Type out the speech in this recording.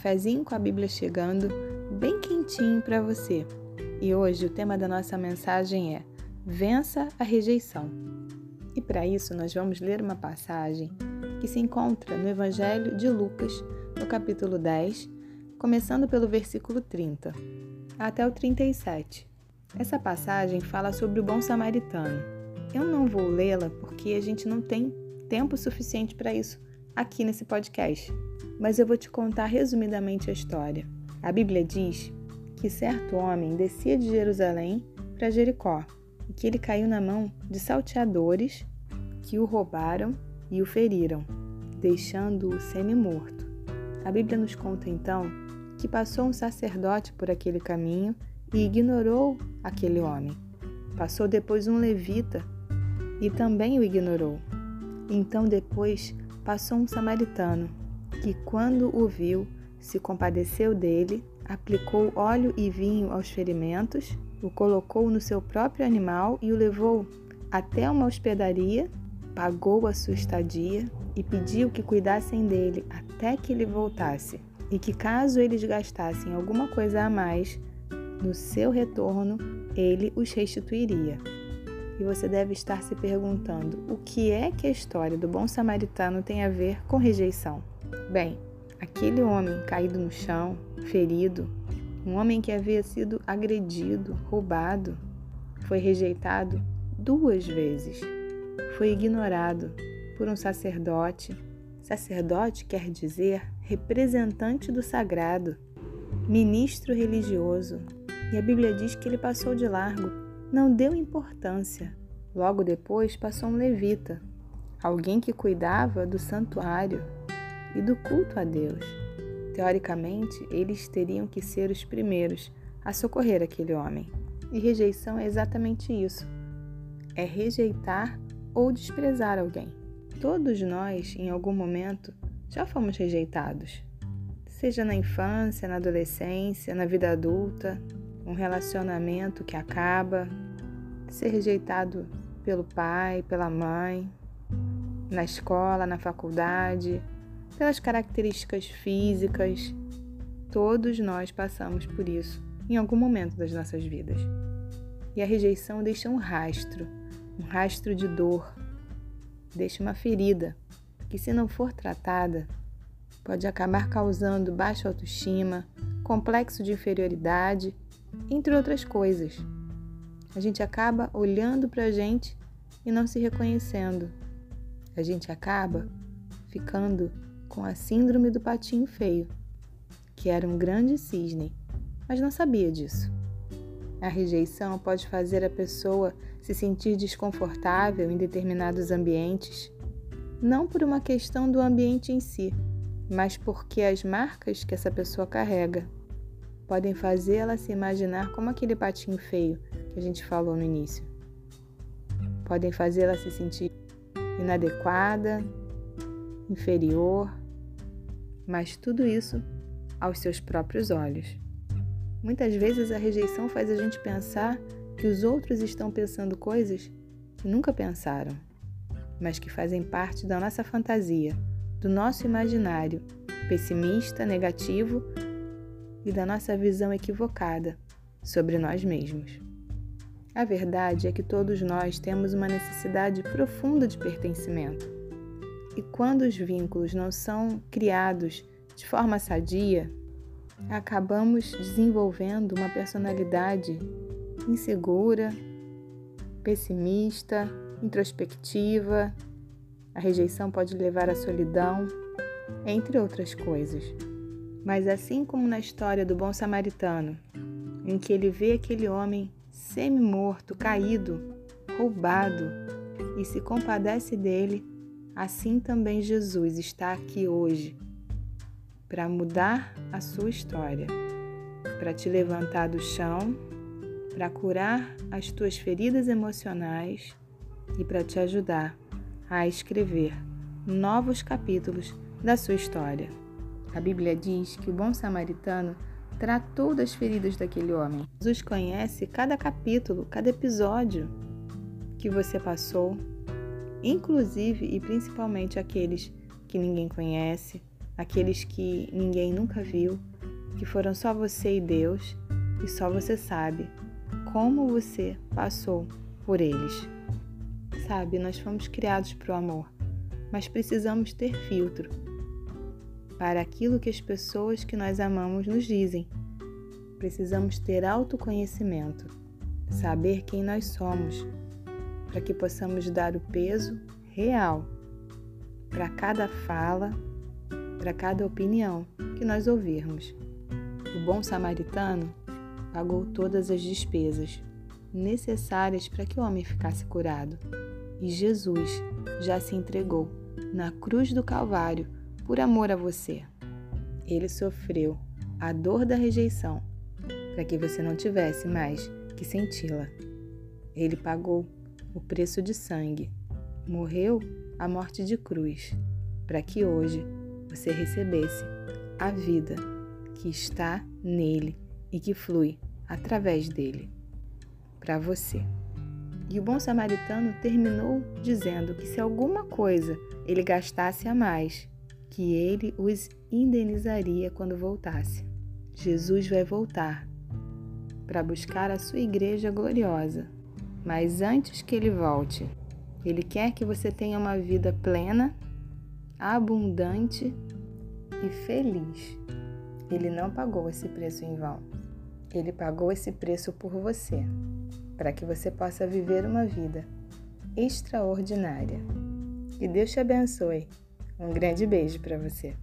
cafezinho com a Bíblia chegando, bem quentinho para você. E hoje o tema da nossa mensagem é Vença a rejeição. E para isso nós vamos ler uma passagem que se encontra no Evangelho de Lucas, no capítulo 10, começando pelo versículo 30 até o 37. Essa passagem fala sobre o bom samaritano. Eu não vou lê-la porque a gente não tem tempo suficiente para isso aqui nesse podcast, mas eu vou te contar resumidamente a história. A Bíblia diz que certo homem descia de Jerusalém para Jericó e que ele caiu na mão de salteadores que o roubaram e o feriram, deixando-o semi-morto. A Bíblia nos conta então que passou um sacerdote por aquele caminho e ignorou aquele homem. Passou depois um levita e também o ignorou. Então depois passou um samaritano, que, quando o viu, se compadeceu dele, aplicou óleo e vinho aos ferimentos, o colocou no seu próprio animal e o levou até uma hospedaria, pagou a sua estadia e pediu que cuidassem dele até que ele voltasse, e que, caso eles gastassem alguma coisa a mais, no seu retorno ele os restituiria. E você deve estar se perguntando: o que é que a história do bom samaritano tem a ver com rejeição? Bem, aquele homem caído no chão, ferido, um homem que havia sido agredido, roubado, foi rejeitado duas vezes. Foi ignorado por um sacerdote. Sacerdote quer dizer representante do sagrado, ministro religioso. E a Bíblia diz que ele passou de largo não deu importância. Logo depois passou um levita, alguém que cuidava do santuário e do culto a Deus. Teoricamente, eles teriam que ser os primeiros a socorrer aquele homem. E rejeição é exatamente isso: é rejeitar ou desprezar alguém. Todos nós, em algum momento, já fomos rejeitados. Seja na infância, na adolescência, na vida adulta, um relacionamento que acaba, ser rejeitado pelo pai, pela mãe, na escola, na faculdade, pelas características físicas. Todos nós passamos por isso em algum momento das nossas vidas. E a rejeição deixa um rastro, um rastro de dor, deixa uma ferida que, se não for tratada, pode acabar causando baixa autoestima, complexo de inferioridade entre outras coisas. A gente acaba olhando para a gente e não se reconhecendo. A gente acaba ficando com a síndrome do patinho feio, que era um grande cisne, mas não sabia disso. A rejeição pode fazer a pessoa se sentir desconfortável em determinados ambientes, não por uma questão do ambiente em si, mas porque as marcas que essa pessoa carrega podem fazer ela se imaginar como aquele patinho feio que a gente falou no início. Podem fazer ela se sentir inadequada, inferior, mas tudo isso aos seus próprios olhos. Muitas vezes a rejeição faz a gente pensar que os outros estão pensando coisas que nunca pensaram, mas que fazem parte da nossa fantasia, do nosso imaginário pessimista, negativo e da nossa visão equivocada sobre nós mesmos. A verdade é que todos nós temos uma necessidade profunda de pertencimento. E quando os vínculos não são criados de forma sadia, acabamos desenvolvendo uma personalidade insegura, pessimista, introspectiva. A rejeição pode levar à solidão, entre outras coisas. Mas assim como na história do bom samaritano, em que ele vê aquele homem semi-morto, caído, roubado, e se compadece dele, assim também Jesus está aqui hoje para mudar a sua história, para te levantar do chão, para curar as tuas feridas emocionais e para te ajudar a escrever novos capítulos da sua história. A Bíblia diz que o bom samaritano tratou das feridas daquele homem. Jesus conhece cada capítulo, cada episódio que você passou, inclusive e principalmente aqueles que ninguém conhece, aqueles que ninguém nunca viu, que foram só você e Deus, e só você sabe como você passou por eles. Sabe, nós fomos criados para o amor, mas precisamos ter filtro para aquilo que as pessoas que nós amamos nos dizem. Precisamos ter autoconhecimento, saber quem nós somos, para que possamos dar o peso real para cada fala, para cada opinião que nós ouvirmos. O bom samaritano pagou todas as despesas necessárias para que o homem ficasse curado. E Jesus já se entregou na cruz do Calvário por amor a você. Ele sofreu a dor da rejeição para que você não tivesse mais que senti-la. Ele pagou o preço de sangue, morreu a morte de cruz, para que hoje você recebesse a vida que está nele e que flui através dele para você. E o bom samaritano terminou dizendo que se alguma coisa ele gastasse a mais, que ele os indenizaria quando voltasse. Jesus vai voltar para buscar a sua igreja gloriosa. Mas antes que ele volte, ele quer que você tenha uma vida plena, abundante e feliz. Ele não pagou esse preço em vão. Ele pagou esse preço por você, para que você possa viver uma vida extraordinária. Que Deus te abençoe. Um grande beijo para você.